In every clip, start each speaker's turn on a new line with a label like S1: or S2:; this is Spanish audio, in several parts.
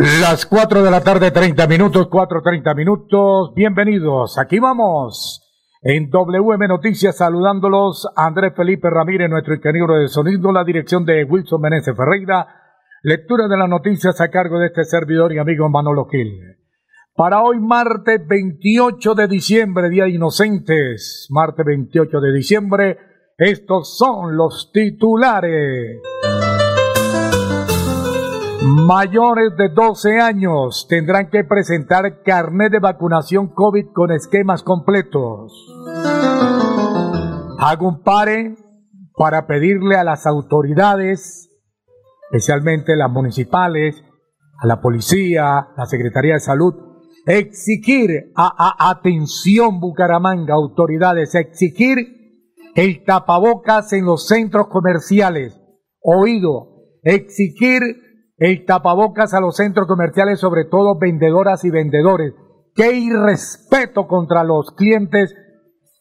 S1: Las 4 de la tarde, 30 minutos, 4, 30 minutos. Bienvenidos. Aquí vamos. En WM Noticias, saludándolos, Andrés Felipe Ramírez, nuestro ingeniero de sonido, la dirección de Wilson Meneses Ferreira, lectura de las noticias a cargo de este servidor y amigo Manolo Gil. Para hoy, martes 28 de diciembre, Día de Inocentes, martes 28 de diciembre, estos son los titulares. Mayores de 12 años tendrán que presentar carnet de vacunación COVID con esquemas completos. Hago un pare para pedirle a las autoridades, especialmente las municipales, a la policía, a la Secretaría de Salud, exigir a, atención Bucaramanga, autoridades, exigir el tapabocas en los centros comerciales. Oído, exigir el tapabocas a los centros comerciales, sobre todo vendedoras y vendedores. Qué irrespeto contra los clientes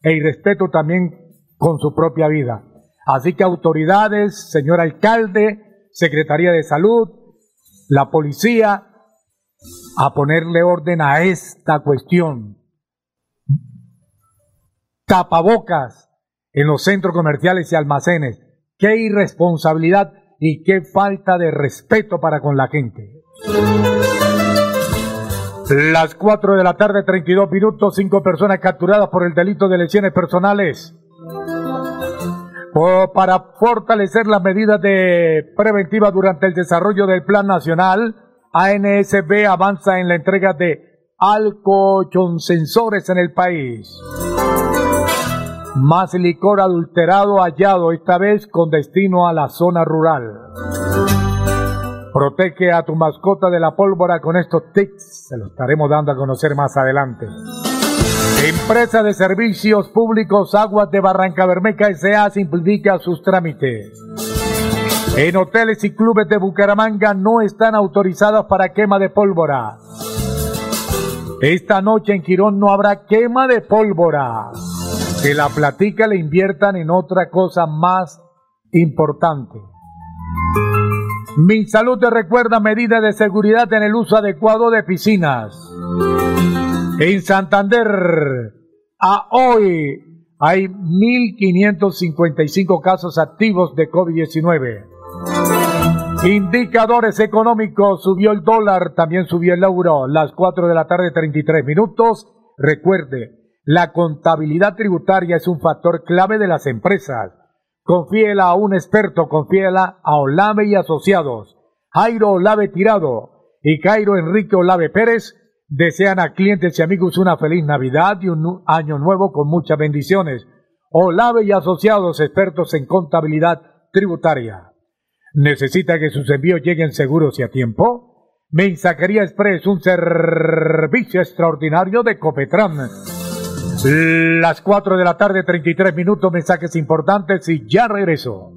S1: e irrespeto también con su propia vida. Así que autoridades, señor alcalde, Secretaría de Salud, la policía, a ponerle orden a esta cuestión. Tapabocas en los centros comerciales y almacenes. Qué irresponsabilidad y qué falta de respeto para con la gente. Las 4 de la tarde, 32 minutos, cinco personas capturadas por el delito de lesiones personales. para fortalecer las medidas de preventiva durante el desarrollo del Plan Nacional, ANSB avanza en la entrega de sensores en el país. Más licor adulterado hallado, esta vez con destino a la zona rural. Protege a tu mascota de la pólvora con estos tics, se los estaremos dando a conocer más adelante. Empresa de Servicios Públicos Aguas de Barranca Bermeja S.A. simplifica sus trámites. En hoteles y clubes de Bucaramanga no están autorizados para quema de pólvora. Esta noche en Quirón no habrá quema de pólvora que la platica le inviertan en otra cosa más importante. Mi salud te recuerda medidas de seguridad en el uso adecuado de piscinas. En Santander, a hoy hay 1.555 casos activos de COVID-19. Indicadores económicos, subió el dólar, también subió el euro, las 4 de la tarde 33 minutos. Recuerde, la contabilidad tributaria es un factor clave de las empresas. Confíela a un experto, confíela a Olave y Asociados. Jairo Olave Tirado y Cairo Enrique Olave Pérez desean a clientes y amigos una feliz Navidad y un año nuevo con muchas bendiciones. Olave y Asociados, expertos en contabilidad tributaria. ¿Necesita que sus envíos lleguen seguros y a tiempo? Mensajería Express, un servicio extraordinario de Copetran las 4 de la tarde, 33 minutos, mensajes importantes y ya regreso.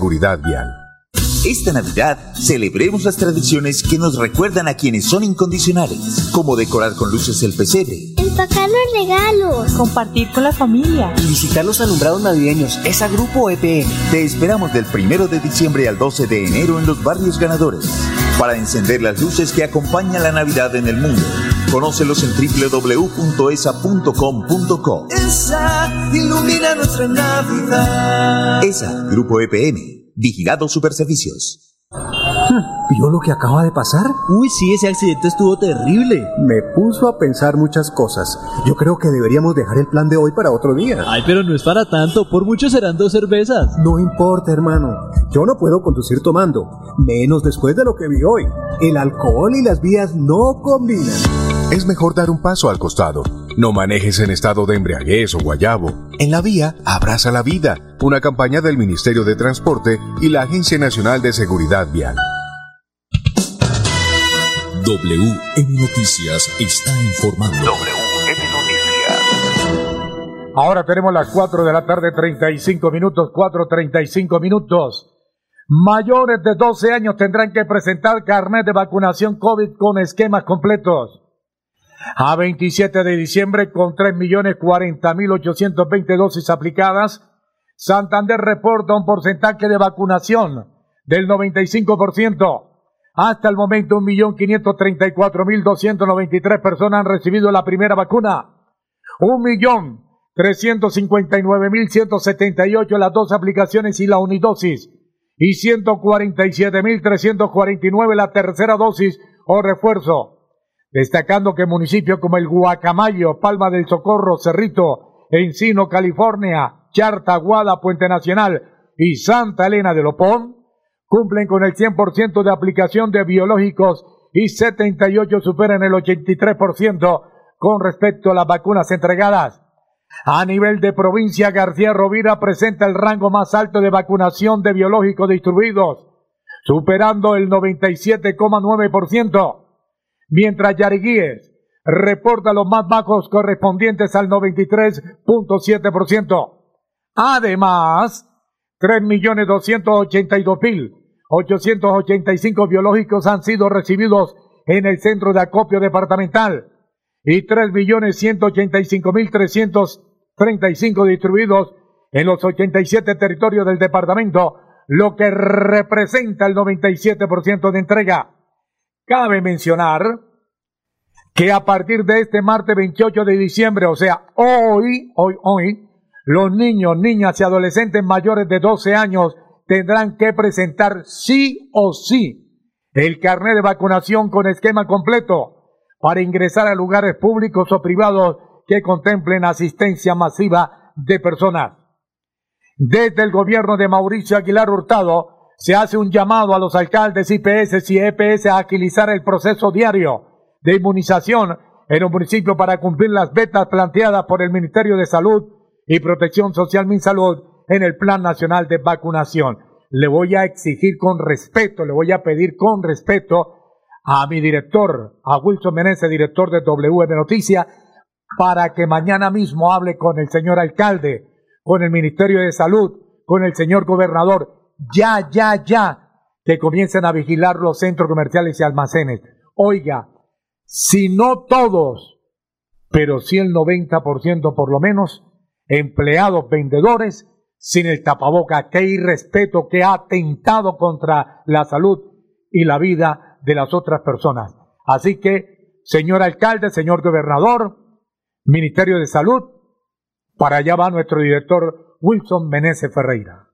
S2: seguridad vial.
S3: Esta Navidad celebremos las tradiciones que nos recuerdan a quienes son incondicionales, como decorar con luces el pesebre,
S4: empacar los regalos,
S5: compartir con la familia
S6: y visitar los alumbrados navideños. Es a Grupo EPM.
S3: Te esperamos del primero de diciembre al 12 de enero en los barrios ganadores para encender las luces que acompañan la Navidad en el mundo. Conócelos en www.esa.com.co.
S7: Esa ilumina nuestra Navidad.
S3: ESA, Grupo EPM, Vigilado Superservicios.
S8: ¿Vio lo que acaba de pasar?
S9: Uy, sí, ese accidente estuvo terrible.
S8: Me puso a pensar muchas cosas. Yo creo que deberíamos dejar el plan de hoy para otro día.
S9: Ay, pero no es para tanto. Por mucho serán dos cervezas.
S8: No importa, hermano. Yo no puedo conducir tomando. Menos después de lo que vi hoy. El alcohol y las vías no combinan.
S2: Es mejor dar un paso al costado. No manejes en estado de embriaguez o guayabo. En la vía, abraza la vida. Una campaña del Ministerio de Transporte y la Agencia Nacional de Seguridad Vial. WM Noticias está informando. WM
S1: Noticias. Ahora tenemos las 4 de la tarde, 35 minutos, 4.35 minutos. Mayores de 12 años tendrán que presentar carnet de vacunación COVID con esquemas completos. A 27 de diciembre, con 3.040.820 dosis aplicadas, Santander reporta un porcentaje de vacunación del 95%. Hasta el momento, 1.534.293 personas han recibido la primera vacuna. 1.359.178 las dos aplicaciones y la unidosis. Y 147.349 la tercera dosis o refuerzo destacando que municipios como el Guacamayo, Palma del Socorro, Cerrito, Encino, California, Charta, Guada, Puente Nacional y Santa Elena de Lopón cumplen con el 100% de aplicación de biológicos y 78 superan el 83% con respecto a las vacunas entregadas. A nivel de provincia, García Rovira presenta el rango más alto de vacunación de biológicos distribuidos, superando el 97,9% mientras Yariguíes reporta los más bajos correspondientes al 93.7%. Además, 3.282.885 biológicos han sido recibidos en el centro de acopio departamental y 3.185.335 distribuidos en los 87 territorios del departamento, lo que representa el 97% de entrega. Cabe mencionar que a partir de este martes 28 de diciembre, o sea, hoy, hoy, hoy, los niños, niñas y adolescentes mayores de 12 años tendrán que presentar sí o sí el carnet de vacunación con esquema completo para ingresar a lugares públicos o privados que contemplen asistencia masiva de personas. Desde el gobierno de Mauricio Aguilar Hurtado, se hace un llamado a los alcaldes IPS y EPS a agilizar el proceso diario de inmunización en un municipio para cumplir las metas planteadas por el Ministerio de Salud y Protección Social MinSalud en el Plan Nacional de Vacunación. Le voy a exigir con respeto, le voy a pedir con respeto a mi director, a Wilson Meneses, director de WM Noticia, para que mañana mismo hable con el señor alcalde, con el Ministerio de Salud, con el señor gobernador ya, ya, ya, que comiencen a vigilar los centros comerciales y almacenes. Oiga, si no todos, pero si el 90% por lo menos, empleados, vendedores, sin el tapaboca, qué irrespeto, que ha atentado contra la salud y la vida de las otras personas. Así que, señor alcalde, señor gobernador, Ministerio de Salud, para allá va nuestro director Wilson Meneses Ferreira.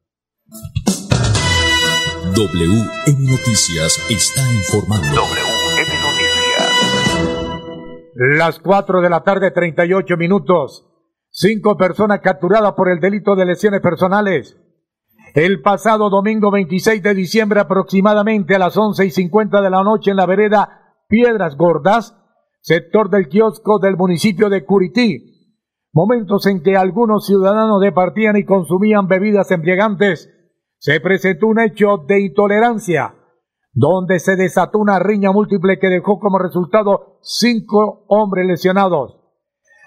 S2: WM Noticias está informando. WM
S1: Noticias. Las 4 de la tarde, 38 minutos. Cinco personas capturadas por el delito de lesiones personales. El pasado domingo 26 de diciembre, aproximadamente a las 11 y 50 de la noche, en la vereda Piedras Gordas, sector del kiosco del municipio de Curití. Momentos en que algunos ciudadanos departían y consumían bebidas embriagantes se presentó un hecho de intolerancia, donde se desató una riña múltiple que dejó como resultado cinco hombres lesionados.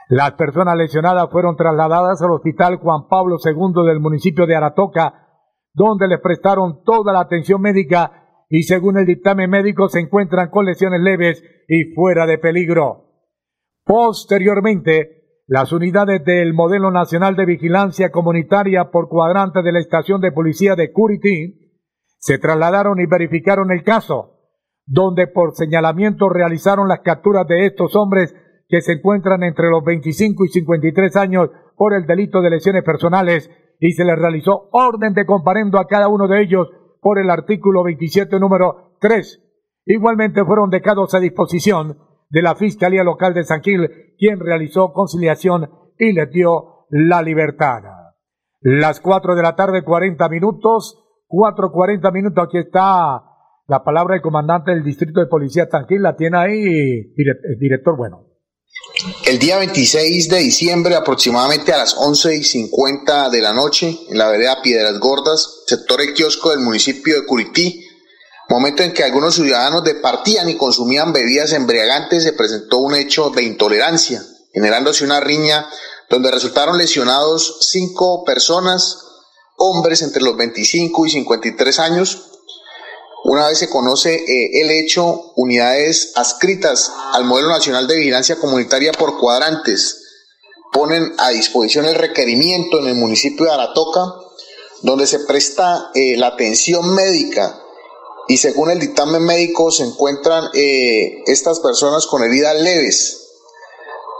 S1: Las personas lesionadas fueron trasladadas al Hospital Juan Pablo II del municipio de Aratoca, donde les prestaron toda la atención médica y según el dictamen médico se encuentran con lesiones leves y fuera de peligro. Posteriormente, las unidades del Modelo Nacional de Vigilancia Comunitaria por cuadrante de la estación de policía de Curití se trasladaron y verificaron el caso, donde por señalamiento realizaron las capturas de estos hombres que se encuentran entre los 25 y 53 años por el delito de lesiones personales y se les realizó orden de comparendo a cada uno de ellos por el artículo 27 número tres. Igualmente fueron dejados a disposición de la Fiscalía Local de San quien realizó conciliación y les dio la libertad. Las cuatro de la tarde, cuarenta minutos, cuatro cuarenta minutos, aquí está la palabra del comandante del Distrito de Policía San la tiene ahí, director bueno.
S5: El día 26 de diciembre, aproximadamente a las 11 y 50 de la noche, en la vereda Piedras Gordas, sector el kiosco del municipio de Curití, momento en que algunos ciudadanos departían y consumían bebidas embriagantes, se presentó un hecho de intolerancia, generándose una riña donde resultaron lesionados cinco personas, hombres entre los 25 y 53 años, una vez se conoce eh, el hecho, unidades adscritas al modelo nacional de vigilancia comunitaria por cuadrantes ponen a disposición el requerimiento en el municipio de Aratoca, donde se presta eh, la atención médica y según el dictamen médico se encuentran eh, estas personas con heridas leves.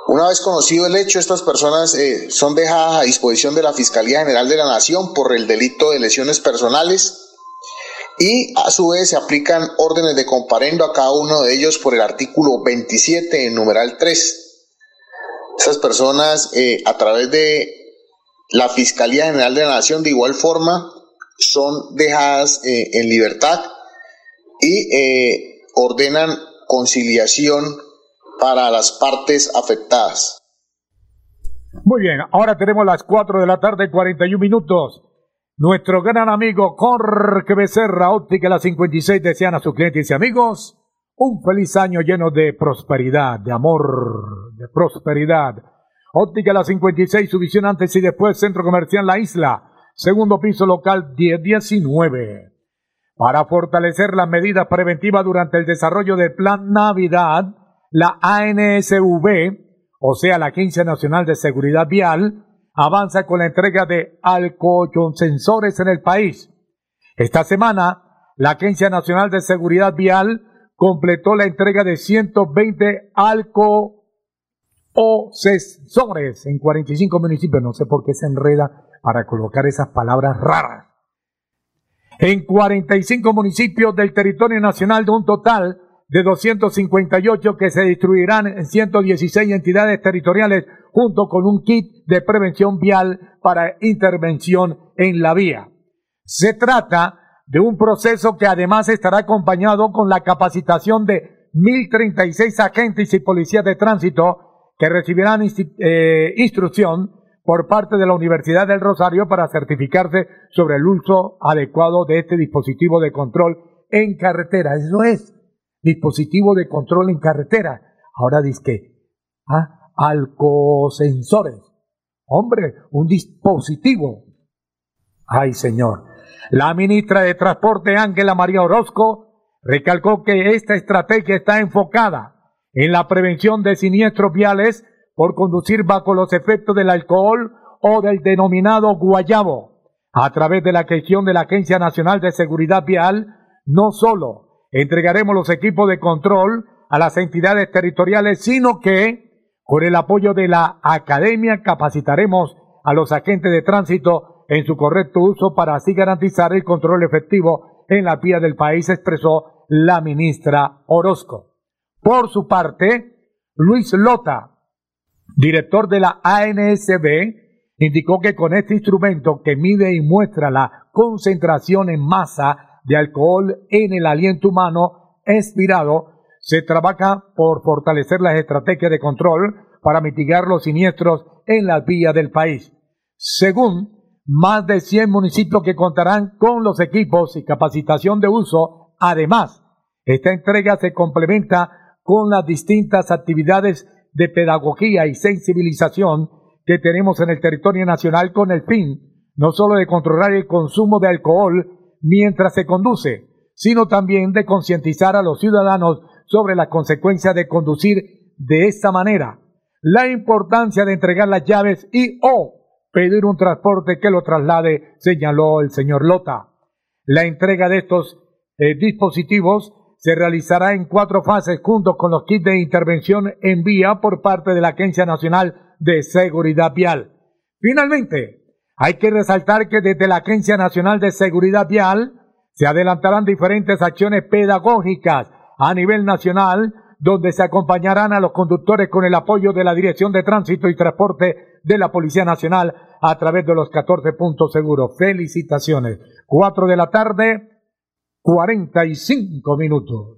S5: Una vez conocido el hecho, estas personas son dejadas a disposición de la Fiscalía General de la Nación por el delito de lesiones personales y a su vez se aplican órdenes de comparendo a cada uno de ellos por el artículo 27 en numeral 3. Esas personas eh, a través de la Fiscalía General de la Nación de igual forma son dejadas eh, en libertad y eh, ordenan conciliación para las partes afectadas.
S1: Muy bien, ahora tenemos las 4 de la tarde, 41 minutos. Nuestro gran amigo Jorge Becerra, Óptica La 56, desean a sus clientes y amigos un feliz año lleno de prosperidad, de amor, de prosperidad. Óptica La 56, su visión antes y después, Centro Comercial La Isla, segundo piso local 1019. Para fortalecer las medidas preventivas durante el desarrollo del Plan Navidad, la ANSV, o sea, la Agencia Nacional de Seguridad Vial, avanza con la entrega de sensores en el país. Esta semana, la Agencia Nacional de Seguridad Vial completó la entrega de 120 sensores en 45 municipios. No sé por qué se enreda para colocar esas palabras raras. En 45 municipios del territorio nacional de un total de 258 que se distribuirán en 116 entidades territoriales junto con un kit de prevención vial para intervención en la vía. Se trata de un proceso que además estará acompañado con la capacitación de 1.036 agentes y policías de tránsito que recibirán eh, instrucción por parte de la Universidad del Rosario para certificarse sobre el uso adecuado de este dispositivo de control en carretera. Eso es, dispositivo de control en carretera. Ahora dice ¿ah? alcosensores. Hombre, un dispositivo. Ay, señor. La ministra de Transporte, Ángela María Orozco, recalcó que esta estrategia está enfocada en la prevención de siniestros viales por conducir bajo los efectos del alcohol o del denominado guayabo. A través de la gestión de la Agencia Nacional de Seguridad Vial, no solo entregaremos los equipos de control a las entidades territoriales, sino que con el apoyo de la Academia capacitaremos a los agentes de tránsito en su correcto uso para así garantizar el control efectivo en la vía del país, expresó la ministra Orozco. Por su parte, Luis Lota, director de la ANSB, indicó que con este instrumento que mide y muestra la concentración en masa de alcohol en el aliento humano expirado, se trabaja por fortalecer las estrategias de control para mitigar los siniestros en las vías del país. Según más de 100 municipios que contarán con los equipos y capacitación de uso, además, esta entrega se complementa con las distintas actividades de pedagogía y sensibilización que tenemos en el territorio nacional con el fin no solo de controlar el consumo de alcohol mientras se conduce, sino también de concientizar a los ciudadanos sobre las consecuencias de conducir de esta manera, la importancia de entregar las llaves y o pedir un transporte que lo traslade, señaló el señor Lota. La entrega de estos eh, dispositivos se realizará en cuatro fases junto con los kits de intervención en vía por parte de la Agencia Nacional de Seguridad Vial. Finalmente, hay que resaltar que desde la Agencia Nacional de Seguridad Vial Se adelantarán diferentes acciones pedagógicas a nivel nacional, donde se acompañarán a los conductores con el apoyo de la Dirección de Tránsito y Transporte de la Policía Nacional a través de los 14 puntos seguros. Felicitaciones. 4 de la tarde, 45 minutos.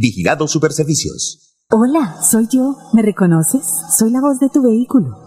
S3: Vigilado Superservicios.
S10: Hola, soy yo. ¿Me reconoces? Soy la voz de tu vehículo.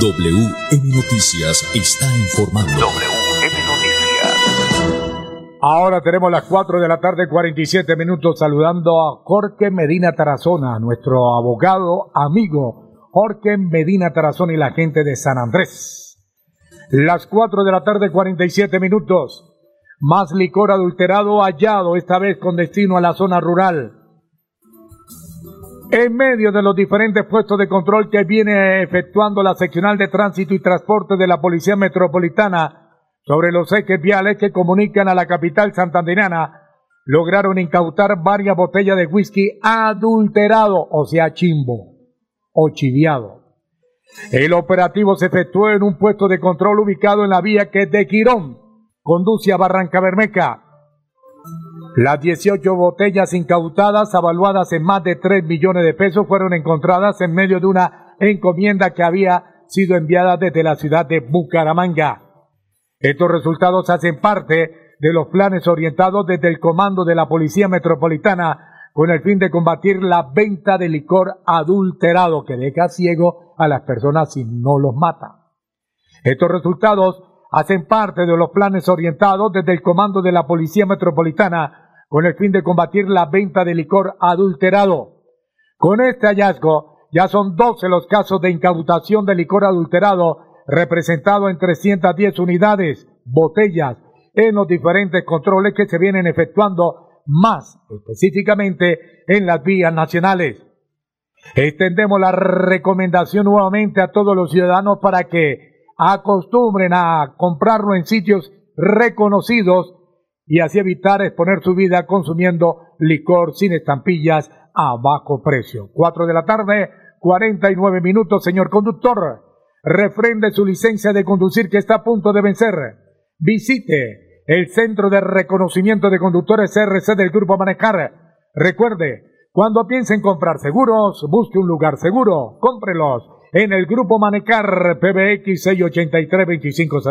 S2: WM Noticias está informando.
S11: WM Noticias.
S1: Ahora tenemos las 4 de la tarde, 47 minutos, saludando a Jorge Medina Tarazona, nuestro abogado amigo Jorge Medina Tarazona y la gente de San Andrés. Las 4 de la tarde, 47 minutos. Más licor adulterado hallado, esta vez con destino a la zona rural. En medio de los diferentes puestos de control que viene efectuando la seccional de tránsito y transporte de la Policía Metropolitana sobre los ejes viales que comunican a la capital santandereana, lograron incautar varias botellas de whisky adulterado, o sea, chimbo o chiviado. El operativo se efectuó en un puesto de control ubicado en la vía que de Quirón conduce a Barranca Bermeja. Las 18 botellas incautadas, avaluadas en más de 3 millones de pesos, fueron encontradas en medio de una encomienda que había sido enviada desde la ciudad de Bucaramanga. Estos resultados hacen parte de los planes orientados desde el comando de la Policía Metropolitana con el fin de combatir la venta de licor adulterado que deja ciego a las personas si no los mata. Estos resultados hacen parte de los planes orientados desde el comando de la Policía Metropolitana con el fin de combatir la venta de licor adulterado. Con este hallazgo ya son 12 los casos de incautación de licor adulterado representado en 310 unidades, botellas, en los diferentes controles que se vienen efectuando más específicamente en las vías nacionales. Extendemos la recomendación nuevamente a todos los ciudadanos para que acostumbren a comprarlo en sitios reconocidos y así evitar exponer su vida consumiendo licor sin estampillas a bajo precio. Cuatro de la tarde, 49 minutos, señor conductor. Refrende su licencia de conducir que está a punto de vencer. Visite el Centro de Reconocimiento de Conductores CRC del Grupo Manejar. Recuerde, cuando piense en comprar seguros, busque un lugar seguro. Cómprelos en el Grupo Manecar PBX 683-2500,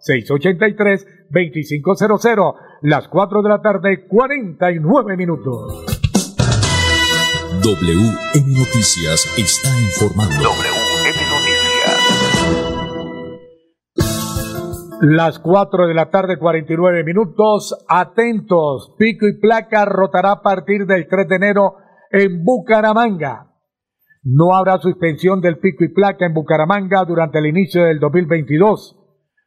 S1: 683-2500, las 4 de la tarde, 49 minutos.
S2: WM Noticias está informando.
S11: WM Noticias.
S1: Las 4 de la tarde, 49 minutos. Atentos, pico y placa rotará a partir del 3 de enero en Bucaramanga. No habrá suspensión del pico y placa en Bucaramanga durante el inicio del 2022.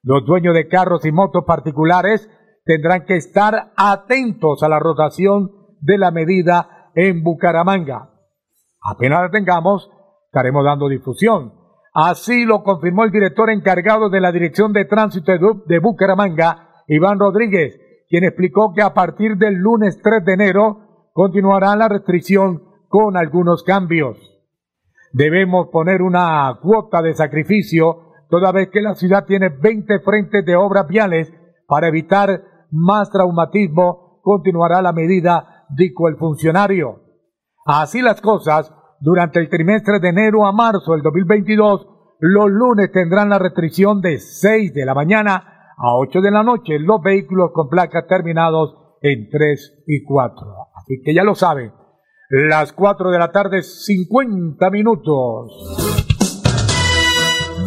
S1: Los dueños de carros y motos particulares tendrán que estar atentos a la rotación de la medida en Bucaramanga. Apenas la tengamos, estaremos dando difusión. Así lo confirmó el director encargado de la Dirección de Tránsito de Bucaramanga, Iván Rodríguez, quien explicó que a partir del lunes 3 de enero continuará la restricción con algunos cambios. Debemos poner una cuota de sacrificio toda vez que la ciudad tiene 20 frentes de obras viales para evitar más traumatismo, continuará la medida, dijo el funcionario. Así las cosas, durante el trimestre de enero a marzo del 2022, los lunes tendrán la restricción de 6 de la mañana a 8 de la noche los vehículos con placas terminados en 3 y 4. Así que ya lo saben, las 4 de la tarde, 50 minutos.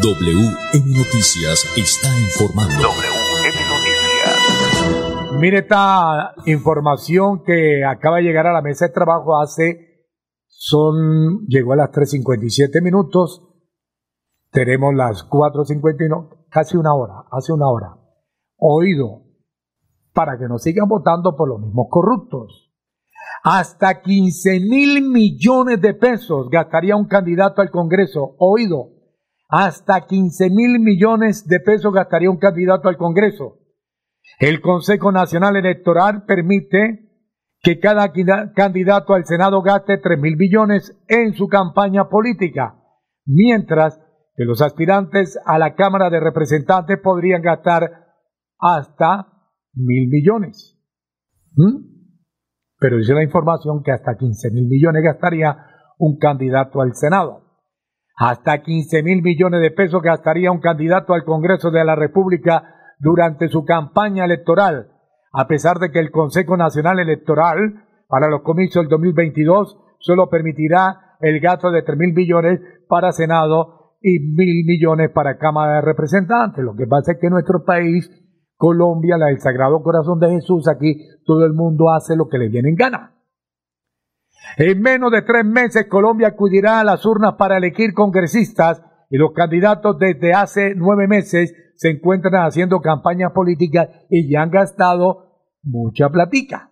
S2: WM Noticias está informando.
S11: WM Noticias.
S1: Mire esta información que acaba de llegar a la mesa de trabajo hace son, llegó a las 3.57 minutos. Tenemos las 4.51, casi una hora, hace una hora. Oído, para que no sigan votando por los mismos corruptos. Hasta 15 mil millones de pesos gastaría un candidato al Congreso. Oído, hasta 15 mil millones de pesos gastaría un candidato al Congreso. El Consejo Nacional Electoral permite que cada candidato al Senado gaste 3 mil billones en su campaña política, mientras que los aspirantes a la Cámara de Representantes podrían gastar hasta mil millones. ¿Mm? Pero dice la información que hasta 15 mil millones gastaría un candidato al Senado. Hasta 15 mil millones de pesos gastaría un candidato al Congreso de la República durante su campaña electoral a pesar de que el Consejo Nacional Electoral para los comicios del 2022 solo permitirá el gasto de 3 mil millones para Senado y mil millones para Cámara de Representantes. Lo que pasa es que nuestro país, Colombia, la del Sagrado Corazón de Jesús, aquí todo el mundo hace lo que le viene en gana. En menos de tres meses, Colombia acudirá a las urnas para elegir congresistas y los candidatos desde hace nueve meses se encuentran haciendo campañas políticas y ya han gastado mucha platica.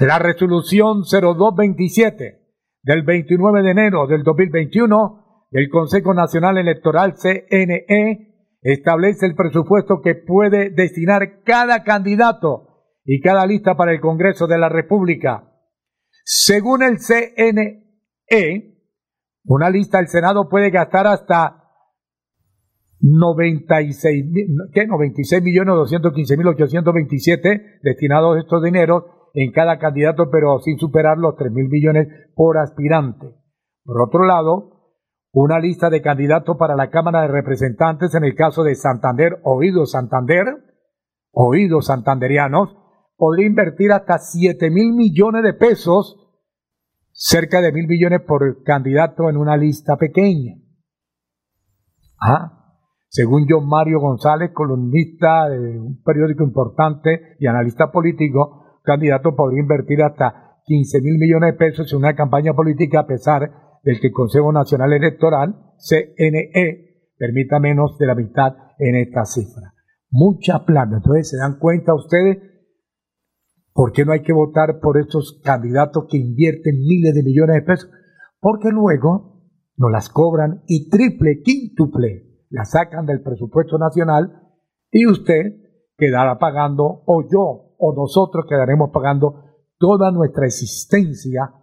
S1: La resolución 0227 del 29 de enero del 2021 del Consejo Nacional Electoral CNE establece el presupuesto que puede destinar cada candidato y cada lista para el Congreso de la República. Según el CNE, una lista del Senado puede gastar hasta 96, ¿qué? 96 millones 215 mil 827 destinados estos dineros en cada candidato, pero sin superar los 3 mil millones por aspirante. Por otro lado, una lista de candidatos para la Cámara de Representantes en el caso de Santander, oídos Santander, oídos santanderianos, podría invertir hasta 7 mil millones de pesos, cerca de mil millones por candidato en una lista pequeña. Ah, según John Mario González, columnista de un periódico importante y analista político, candidato podría invertir hasta 15 mil millones de pesos en una campaña política a pesar del que el Consejo Nacional Electoral, CNE, permita menos de la mitad en esta cifra. Mucha plata. Entonces, ¿se dan cuenta ustedes por qué no hay que votar por estos candidatos que invierten miles de millones de pesos? Porque luego nos las cobran y triple, quíntuple la sacan del presupuesto nacional y usted quedará pagando, o yo, o nosotros quedaremos pagando toda nuestra existencia,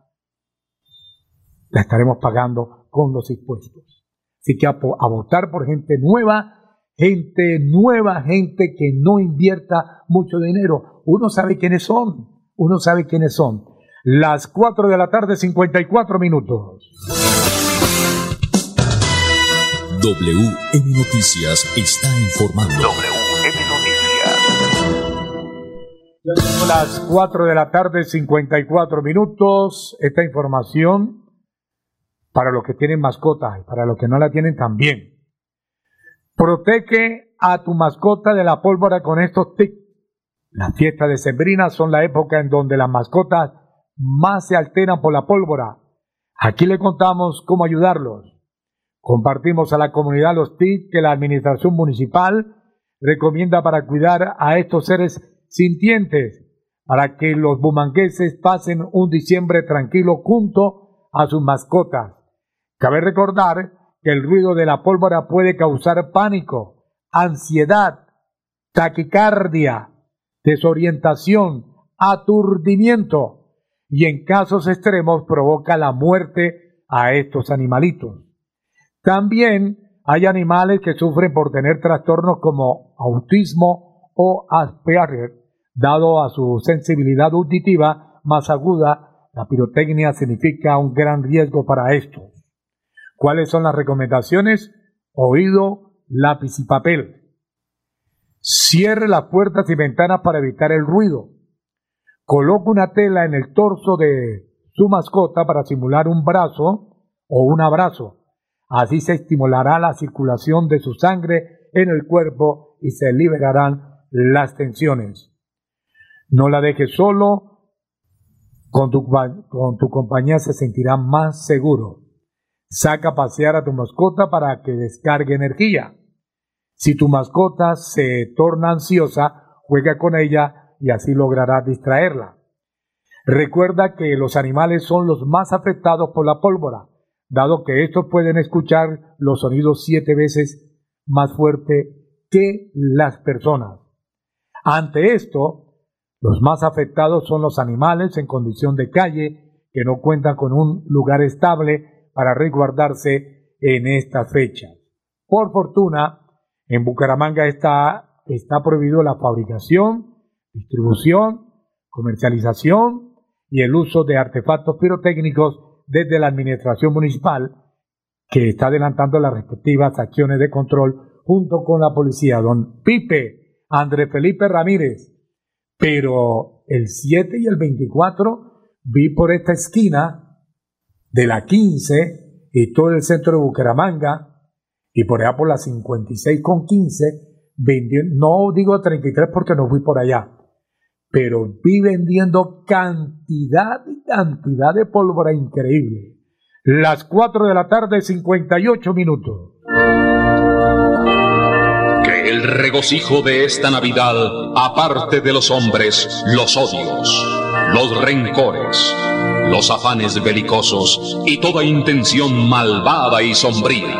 S1: la estaremos pagando con los impuestos. Así que a, a votar por gente nueva, gente nueva, gente que no invierta mucho dinero. Uno sabe quiénes son, uno sabe quiénes son. Las 4 de la tarde, 54 minutos.
S2: WM Noticias está informando.
S11: WM
S1: Noticias. Las 4 de la tarde, 54 minutos. Esta información para los que tienen mascotas y para los que no la tienen también. Protege a tu mascota de la pólvora con estos tips. Las fiestas decembrinas son la época en donde las mascotas más se alteran por la pólvora. Aquí le contamos cómo ayudarlos. Compartimos a la comunidad los tips que la administración municipal recomienda para cuidar a estos seres sintientes, para que los bumangueses pasen un diciembre tranquilo junto a sus mascotas. Cabe recordar que el ruido de la pólvora puede causar pánico, ansiedad, taquicardia, desorientación, aturdimiento y en casos extremos provoca la muerte a estos animalitos. También hay animales que sufren por tener trastornos como autismo o Asperger, dado a su sensibilidad auditiva más aguda, la pirotecnia significa un gran riesgo para estos. ¿Cuáles son las recomendaciones? Oído, lápiz y papel. Cierre las puertas y ventanas para evitar el ruido. Coloque una tela en el torso de su mascota para simular un brazo o un abrazo. Así se estimulará la circulación de su sangre en el cuerpo y se liberarán las tensiones. No la dejes solo, con tu, con tu compañía se sentirá más seguro. Saca a pasear a tu mascota para que descargue energía. Si tu mascota se torna ansiosa, juega con ella y así lograrás distraerla. Recuerda que los animales son los más afectados por la pólvora, dado que estos pueden escuchar los sonidos siete veces más fuerte que las personas. Ante esto, los más afectados son los animales en condición de calle que no cuentan con un lugar estable para resguardarse en esta fecha. Por fortuna, en Bucaramanga está, está prohibido la fabricación, distribución, comercialización y el uso de artefactos pirotécnicos desde la administración municipal, que está adelantando las respectivas acciones de control junto con la policía. Don Pipe, André Felipe Ramírez. Pero el 7 y el 24 vi por esta esquina de la 15 y todo el centro de Bucaramanga y por allá por la 56 con 15 vendiendo, no digo 33 porque no fui por allá, pero vi vendiendo cantidad y cantidad de pólvora increíble. Las 4 de la tarde 58 minutos.
S2: Que el regocijo de esta Navidad aparte de los hombres los odios, los rencores los afanes belicosos y toda intención malvada y sombría.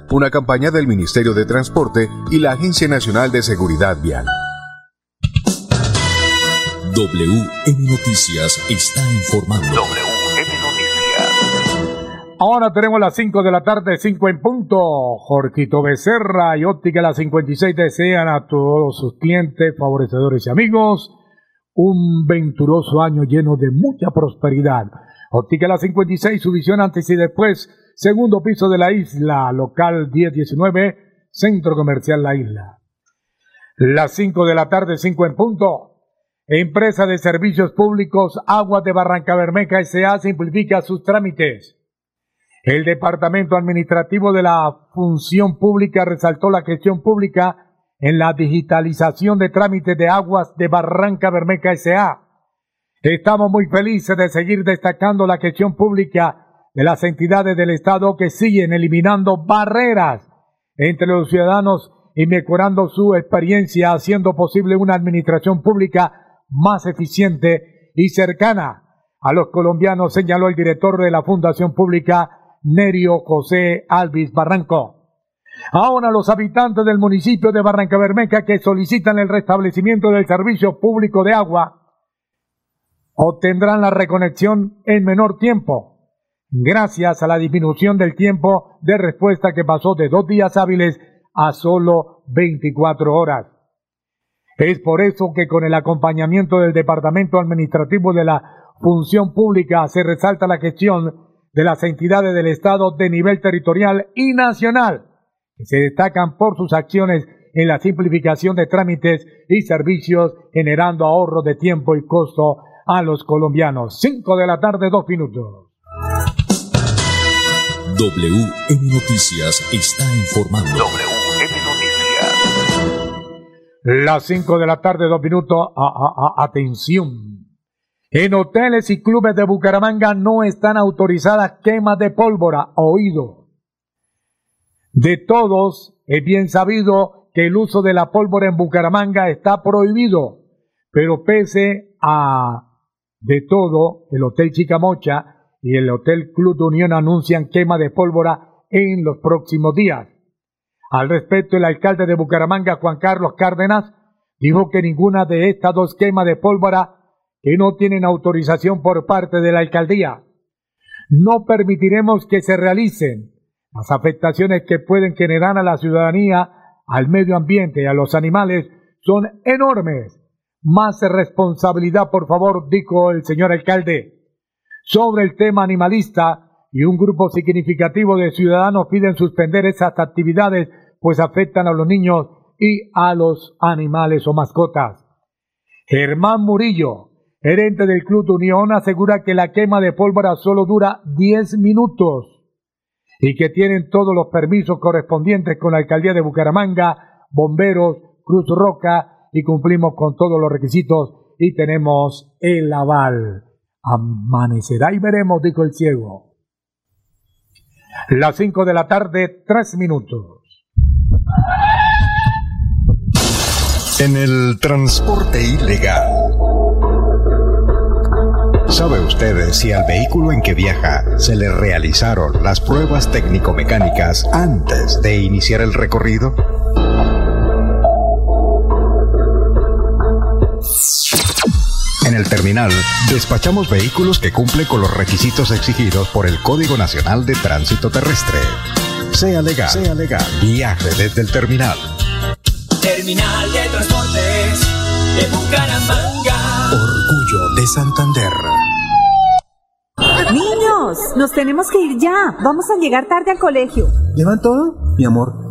S12: Una campaña del Ministerio de Transporte y la Agencia Nacional de Seguridad Vial.
S2: WM Noticias está informando.
S11: WM Noticias.
S1: Ahora tenemos las 5 de la tarde, 5 en punto. Jorquito Becerra y Óptica La 56 desean a todos sus clientes, favorecedores y amigos un venturoso año lleno de mucha prosperidad. Óptica La 56, su visión antes y después, segundo piso de la isla, local 1019, centro comercial La Isla. Las 5 de la tarde, 5 en punto. Empresa de Servicios Públicos Aguas de Barranca Bermeja S.A. simplifica sus trámites. El Departamento Administrativo de la Función Pública resaltó la gestión pública en la digitalización de trámites de aguas de Barranca Bermeja S.A. Estamos muy felices de seguir destacando la gestión pública de las entidades del Estado que siguen eliminando barreras entre los ciudadanos y mejorando su experiencia, haciendo posible una administración pública más eficiente y cercana a los colombianos, señaló el director de la Fundación Pública, Nerio José Alvis Barranco. Ahora los habitantes del municipio de Barranca Bermeja que solicitan el restablecimiento del servicio público de agua obtendrán la reconexión en menor tiempo, gracias a la disminución del tiempo de respuesta que pasó de dos días hábiles a solo 24 horas. Es por eso que con el acompañamiento del Departamento Administrativo de la Función Pública se resalta la gestión de las entidades del Estado de nivel territorial y nacional, que se destacan por sus acciones en la simplificación de trámites y servicios, generando ahorro de tiempo y costo a los colombianos. 5 de la tarde, dos minutos.
S2: WM Noticias está informando.
S11: WM Noticias.
S1: Las 5 de la tarde, dos minutos. A, a, a, atención. En hoteles y clubes de Bucaramanga no están autorizadas quemas de pólvora. Oído. De todos, es bien sabido que el uso de la pólvora en Bucaramanga está prohibido, pero pese a de todo, el Hotel Chicamocha y el Hotel Club de Unión anuncian quema de pólvora en los próximos días. Al respecto, el alcalde de Bucaramanga, Juan Carlos Cárdenas, dijo que ninguna de estas dos quemas de pólvora que no tienen autorización por parte de la alcaldía. No permitiremos que se realicen las afectaciones que pueden generar a la ciudadanía, al medio ambiente y a los animales son enormes. Más responsabilidad, por favor, dijo el señor alcalde. Sobre el tema animalista, y un grupo significativo de ciudadanos piden suspender esas actividades, pues afectan a los niños y a los animales o mascotas. Germán Murillo, gerente del Club Unión, asegura que la quema de pólvora solo dura 10 minutos y que tienen todos los permisos correspondientes con la alcaldía de Bucaramanga, bomberos, Cruz Roca y cumplimos con todos los requisitos y tenemos el aval. Amanecerá y veremos, dijo el ciego. Las 5 de la tarde, 3 minutos.
S13: En el transporte ilegal. ¿Sabe usted si al vehículo en que viaja se le realizaron las pruebas técnico-mecánicas antes de iniciar el recorrido? En el terminal, despachamos vehículos que cumplen con los requisitos exigidos por el Código Nacional de Tránsito Terrestre. Sea legal, sea legal, viaje desde el terminal.
S7: Terminal de Transportes de Bucaramanga.
S13: Orgullo de Santander.
S10: Niños, nos tenemos que ir ya. Vamos a llegar tarde al colegio.
S8: ¿Llevan todo? Mi amor,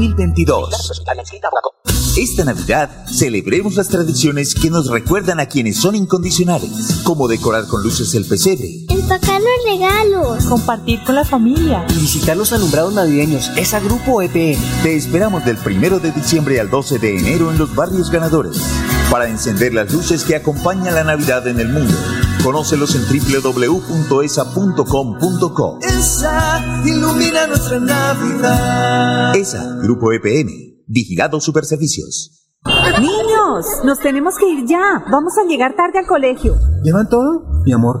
S3: 2022. Esta Navidad celebremos las tradiciones que nos recuerdan a quienes son incondicionales, como decorar con luces el pesebre,
S4: empacar los regalos,
S6: compartir con la familia y visitar los alumbrados navideños. Es a Grupo EPN.
S3: Te esperamos del 1 de diciembre al 12 de enero en los barrios ganadores para encender las luces que acompañan la Navidad en el mundo. Conócelos en www.esa.com.co.
S7: Esa ilumina nuestra Navidad.
S3: ESA, Grupo EPN, Vigilado Superservicios.
S10: Niños, nos tenemos que ir ya. Vamos a llegar tarde al colegio.
S8: ¿Llevan todo? Mi amor,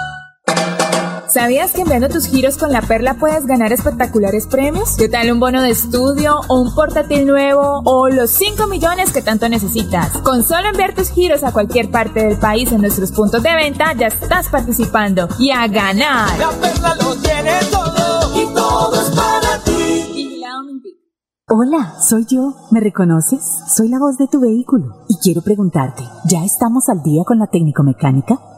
S14: ¿Sabías que enviando tus giros con la perla puedes ganar espectaculares premios? ¿Qué tal un bono de estudio o un portátil nuevo o los 5 millones que tanto necesitas? Con solo enviar tus giros a cualquier parte del país en nuestros puntos de venta ya estás participando y a ganar.
S7: La perla lo tiene todo y todo es para ti.
S10: Hola, soy yo. ¿Me reconoces? Soy la voz de tu vehículo y quiero preguntarte, ¿ya estamos al día con la técnico mecánica?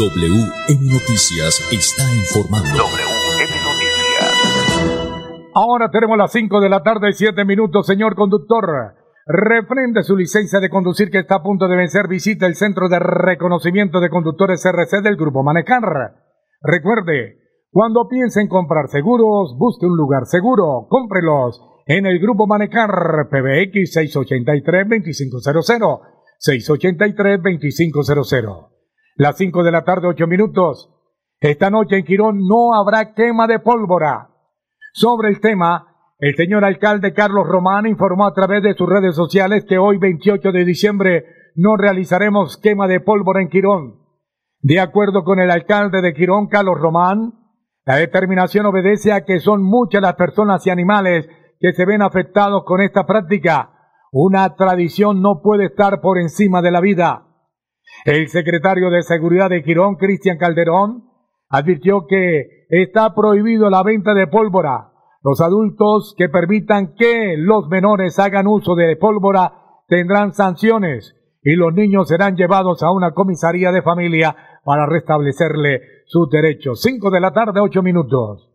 S2: WM Noticias está informando.
S11: WM Noticias.
S1: Ahora tenemos las 5 de la tarde, 7 minutos, señor conductor. Refrende su licencia de conducir que está a punto de vencer. Visita el Centro de Reconocimiento de Conductores RC del Grupo Manecar. Recuerde, cuando piense en comprar seguros, busque un lugar seguro. Cómprelos en el Grupo Manecar PBX 683-2500. 683-2500. Las 5 de la tarde, 8 minutos. Esta noche en Quirón no habrá quema de pólvora. Sobre el tema, el señor alcalde Carlos Román informó a través de sus redes sociales que hoy 28 de diciembre no realizaremos quema de pólvora en Quirón. De acuerdo con el alcalde de Quirón, Carlos Román, la determinación obedece a que son muchas las personas y animales que se ven afectados con esta práctica. Una tradición no puede estar por encima de la vida. El secretario de Seguridad de Quirón, Cristian Calderón, advirtió que está prohibido la venta de pólvora. Los adultos que permitan que los menores hagan uso de pólvora tendrán sanciones y los niños serán llevados a una comisaría de familia para restablecerle sus derechos. Cinco de la tarde, ocho minutos.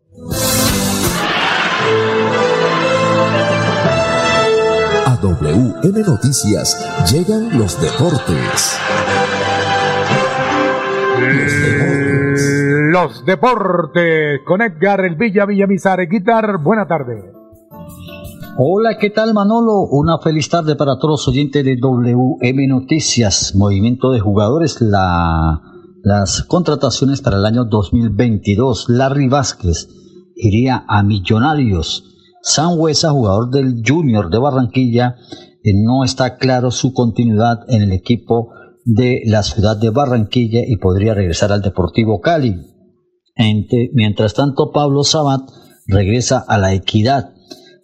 S2: A WM Noticias llegan los deportes.
S1: Los deportes con Edgar El Villa Villamizar. Guitar, buena tarde.
S15: Hola, ¿qué tal Manolo? Una feliz tarde para todos los oyentes de WM Noticias. Movimiento de jugadores, la, las contrataciones para el año 2022. Larry Vázquez iría a Millonarios. San Huesa, jugador del Junior de Barranquilla, no está claro su continuidad en el equipo de la ciudad de Barranquilla y podría regresar al Deportivo Cali. mientras tanto, Pablo Sabat regresa a la Equidad.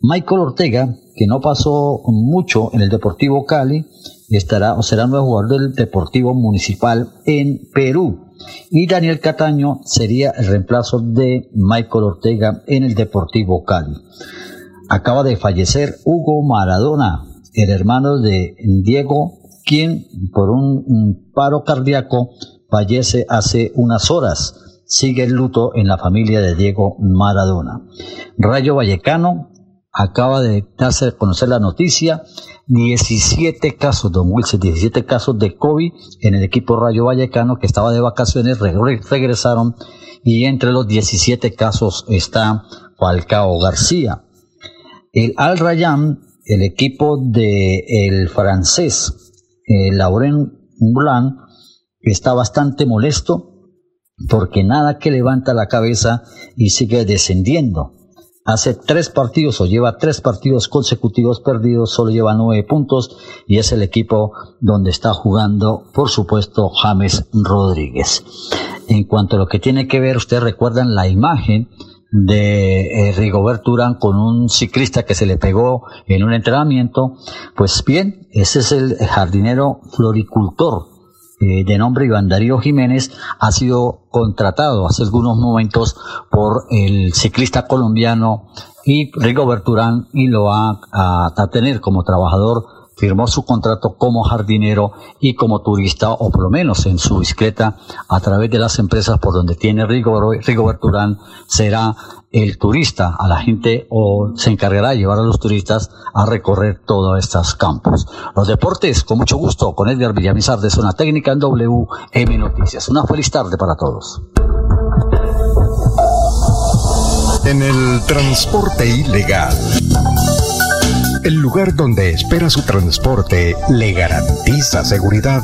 S15: Michael Ortega, que no pasó mucho en el Deportivo Cali, estará o será nuevo jugador del Deportivo Municipal en Perú. Y Daniel Cataño sería el reemplazo de Michael Ortega en el Deportivo Cali. Acaba de fallecer Hugo Maradona, el hermano de Diego, quien por un, paro cardíaco fallece hace unas horas. Sigue el luto en la familia de Diego Maradona. Rayo Vallecano acaba de darse a conocer la noticia 17 casos, don Wilson, 17 casos de COVID en el equipo Rayo Vallecano que estaba de vacaciones, regresaron y entre los 17 casos está Falcao García. El Al Rayyan, el equipo del el francés eh, Laurent está bastante molesto porque nada que levanta la cabeza y sigue descendiendo hace tres partidos o lleva tres partidos consecutivos perdidos, solo lleva nueve puntos y es el equipo donde está jugando, por supuesto, James Rodríguez. En cuanto a lo que tiene que ver, ustedes recuerdan la imagen de eh, Rigobert Urán con un ciclista que se le pegó en un entrenamiento, pues bien, ese es el jardinero floricultor eh, de nombre Iván Darío Jiménez, ha sido contratado hace algunos momentos por el ciclista colombiano y Rigo Berturán y lo va a, tener como trabajador firmó su contrato como jardinero y como turista, o por lo menos en su bicicleta, a través de las empresas por donde tiene Rigo, Rigo Berturán, será el turista, a la gente o se encargará de llevar a los turistas a recorrer todos estos campos. Los deportes, con mucho gusto, con Edgar Villamizar de Zona Técnica en WM Noticias. Una feliz tarde para todos.
S13: En el transporte ilegal. El lugar donde espera su transporte le garantiza seguridad.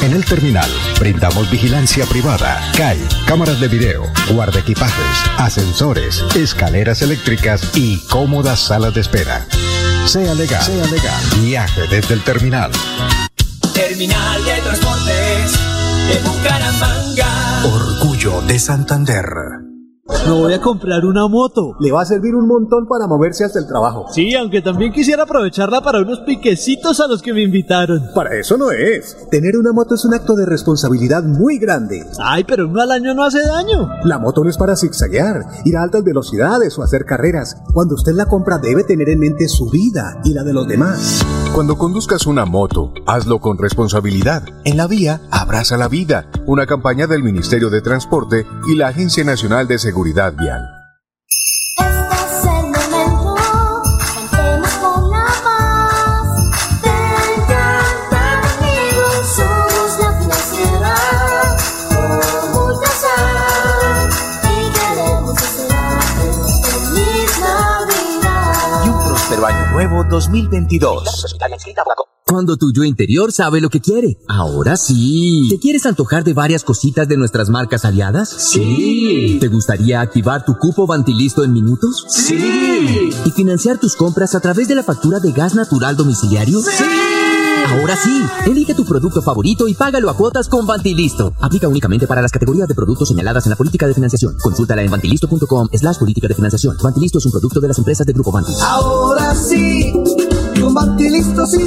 S13: En el terminal brindamos vigilancia privada, CAI, cámaras de video, guarda equipajes, ascensores, escaleras eléctricas y cómodas salas de espera. Sea legal, sea legal. Viaje desde el terminal.
S7: Terminal de Transportes de Bucaramanga.
S8: Orgullo de Santander.
S9: Me voy a comprar una moto.
S8: Le va a servir un montón para moverse hasta el trabajo.
S9: Sí, aunque también quisiera aprovecharla para unos piquecitos a los que me invitaron.
S8: Para eso no es. Tener una moto es un acto de responsabilidad muy grande.
S9: Ay, pero uno al año no hace daño.
S8: La moto no es para zigzaguear, ir a altas velocidades o hacer carreras. Cuando usted la compra debe tener en mente su vida y la de los demás.
S12: Cuando conduzcas una moto, hazlo con responsabilidad. En la vía, abraza la vida. Una campaña del Ministerio de Transporte y la Agencia Nacional de Seguridad seguridad vial.
S3: 2022.
S16: Cuando tu yo interior sabe lo que quiere. Ahora sí. ¿Te quieres antojar de varias cositas de nuestras marcas aliadas?
S7: Sí.
S16: ¿Te gustaría activar tu cupo Vantilisto en minutos?
S7: Sí.
S16: ¿Y financiar tus compras a través de la factura de gas natural domiciliario?
S7: Sí.
S16: Ahora sí, elige tu producto favorito y págalo a cuotas con Vantilisto. Aplica únicamente para las categorías de productos señaladas en la política de financiación. Consúltala en vantilisto.com slash política de financiación. Vantilisto es un producto de las empresas de Grupo Vanti.
S7: Ahora sí, un Vantilisto sí.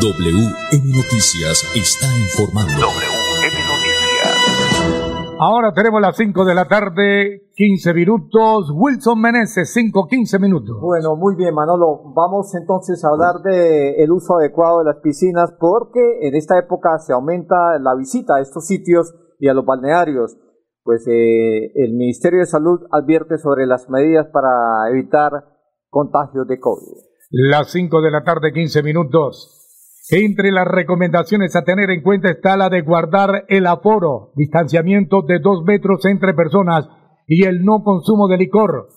S2: WM Noticias está informando.
S11: WM Noticias.
S1: Ahora tenemos las 5 de la tarde, 15 minutos. Wilson Meneses, 5, 15 minutos.
S17: Bueno, muy bien, Manolo. Vamos entonces a hablar del el uso adecuado de las piscinas porque en esta época se aumenta la visita a estos sitios y a los balnearios. Pues eh, el Ministerio de Salud advierte sobre las medidas para evitar contagios de COVID.
S1: Las 5 de la tarde, 15 minutos. Entre las recomendaciones a tener en cuenta está la de guardar el aforo, distanciamiento de dos metros entre personas y el no consumo de licor.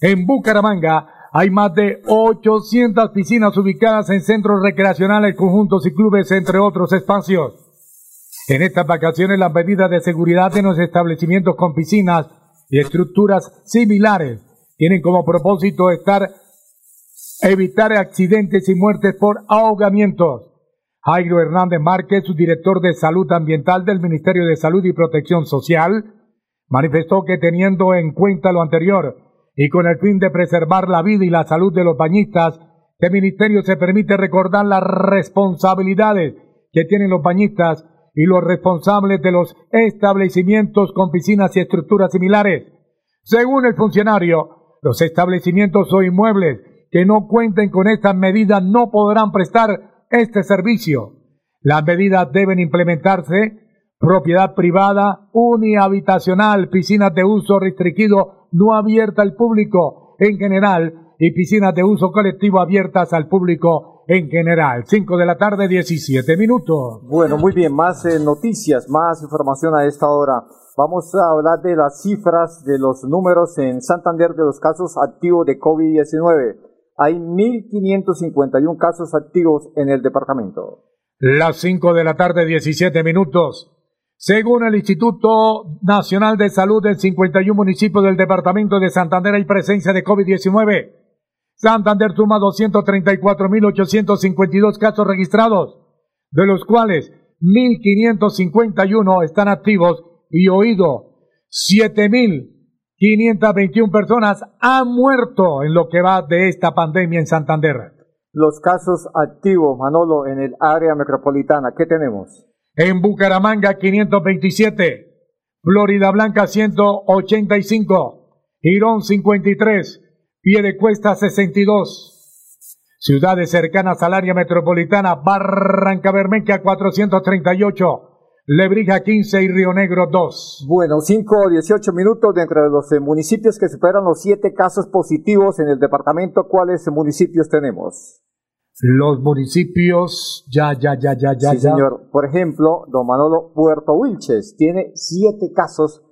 S1: En Bucaramanga hay más de 800 piscinas ubicadas en centros recreacionales, conjuntos y clubes, entre otros espacios. En estas vacaciones las medidas de seguridad en los establecimientos con piscinas y estructuras similares tienen como propósito estar evitar accidentes y muertes por ahogamientos. Jairo Hernández Márquez, subdirector de Salud Ambiental del Ministerio de Salud y Protección Social, manifestó que teniendo en cuenta lo anterior y con el fin de preservar la vida y la salud de los bañistas, el Ministerio se permite recordar las responsabilidades que tienen los bañistas y los responsables de los establecimientos con piscinas y estructuras similares. Según el funcionario, los establecimientos o inmuebles que no cuenten con estas medidas no podrán prestar este servicio. Las medidas deben implementarse propiedad privada, unihabitacional, piscinas de uso restringido no abierta al público en general y piscinas de uso colectivo abiertas al público en general. 5 de la tarde, 17 minutos.
S17: Bueno, muy bien, más eh, noticias, más información a esta hora. Vamos a hablar de las cifras de los números en Santander de los casos activos de COVID-19 hay 1.551 casos activos en el departamento.
S1: Las 5 de la tarde, 17 minutos. Según el Instituto Nacional de Salud, en 51 municipios del departamento de Santander hay presencia de COVID-19. Santander suma 234.852 casos registrados, de los cuales 1.551 están activos y oído 7.000 521 personas han muerto en lo que va de esta pandemia en Santander.
S17: Los casos activos, Manolo, en el área metropolitana, ¿qué tenemos?
S1: En Bucaramanga, 527. Florida Blanca, 185. Girón, 53. Piedecuesta, 62. Ciudades cercanas al área metropolitana, Barranca Bermeja, 438. Lebrija 15 y Río Negro 2.
S17: Bueno, 5 o 18 minutos dentro de los eh, municipios que superan los 7 casos positivos en el departamento. ¿Cuáles municipios tenemos?
S1: Los municipios, ya, ya, ya, ya, ya.
S17: Sí, señor. Por ejemplo, don Manolo Puerto Wilches tiene 7 casos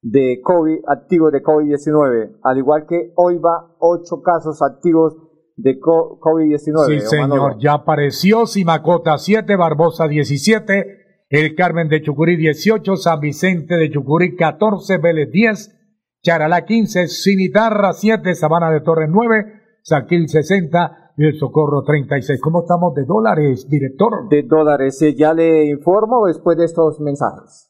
S17: de COVID, activos de COVID-19, al igual que hoy va 8 casos activos de COVID-19.
S1: Sí, señor, ya apareció Simacota 7, Barbosa 17, el Carmen de Chucurí 18, San Vicente de Chucurí 14, Vélez 10, Charalá 15, Cinitarra 7, Sabana de Torres 9, Saquil 60, y el Socorro 36. ¿Cómo estamos de dólares, director?
S17: De dólares, ya le informo después de estos mensajes.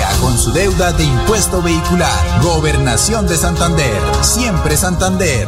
S18: con su deuda de impuesto vehicular. Gobernación de Santander. Siempre Santander.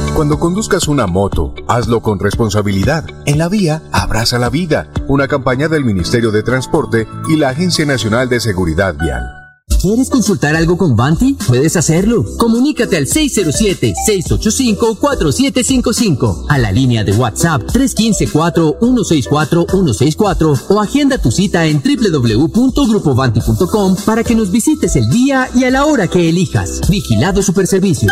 S4: Cuando conduzcas una moto, hazlo con responsabilidad. En la vía, abraza la vida. Una campaña del Ministerio de Transporte y la Agencia Nacional de Seguridad Vial.
S16: ¿Quieres consultar algo con Banti? Puedes hacerlo. Comunícate al 607-685-4755, a la línea de WhatsApp 315-4164-164 o agenda tu cita en www.grupobanti.com para que nos visites el día y a la hora que elijas. Vigilado Superservicios.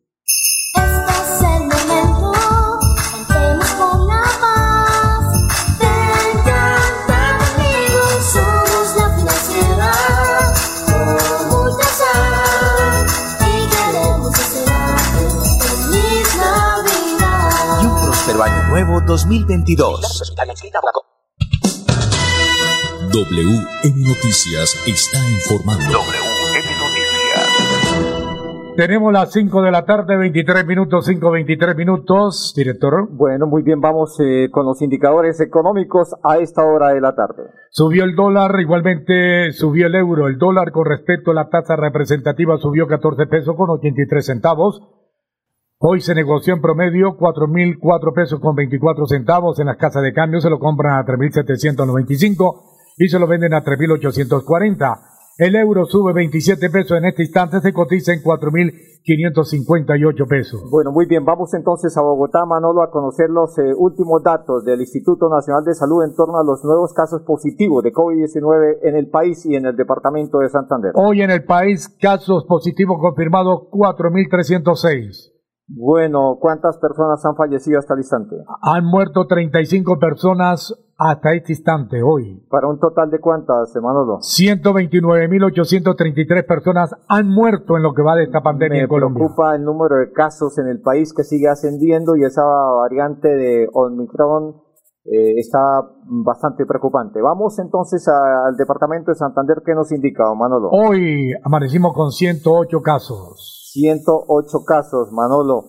S18: Año Nuevo 2022.
S11: WM Noticias está informando.
S2: WM Noticias.
S1: Tenemos las 5 de la tarde, 23 minutos, 5, 23 minutos, director.
S17: Bueno, muy bien, vamos eh, con los indicadores económicos a esta hora de la tarde.
S1: Subió el dólar, igualmente subió el euro. El dólar con respecto a la tasa representativa subió 14 pesos con 83 centavos. Hoy se negoció en promedio 4.004 pesos con 24 centavos. En las casas de cambio se lo compran a 3.795 y se lo venden a 3.840. El euro sube 27 pesos en este instante, se cotiza en 4.558 pesos.
S17: Bueno, muy bien, vamos entonces a Bogotá, Manolo, a conocer los eh, últimos datos del Instituto Nacional de Salud en torno a los nuevos casos positivos de COVID-19 en el país y en el departamento de Santander.
S1: Hoy en el país, casos positivos confirmados 4.306.
S17: Bueno, ¿cuántas personas han fallecido hasta el instante?
S1: Han muerto 35 personas hasta este instante, hoy.
S17: ¿Para un total de cuántas, Manolo?
S1: 129.833 personas han muerto en lo que va de esta pandemia en Colombia.
S17: Me preocupa el número de casos en el país que sigue ascendiendo y esa variante de Omicron eh, está bastante preocupante. Vamos entonces al departamento de Santander, ¿qué nos indica, Manolo?
S1: Hoy amanecimos con 108 casos.
S17: 108 casos, Manolo.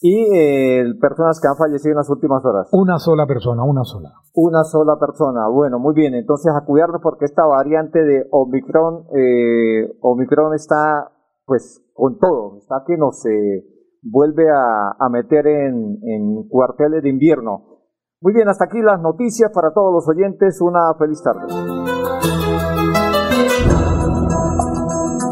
S17: Y eh, personas que han fallecido en las últimas horas.
S1: Una sola persona, una sola.
S17: Una sola persona. Bueno, muy bien. Entonces a cuidarnos porque esta variante de Omicron, eh, Omicron está pues con todo. Está que nos eh, vuelve a, a meter en, en cuarteles de invierno. Muy bien, hasta aquí las noticias para todos los oyentes. Una feliz tarde.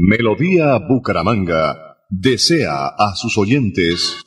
S19: Melodía Bucaramanga desea a sus oyentes.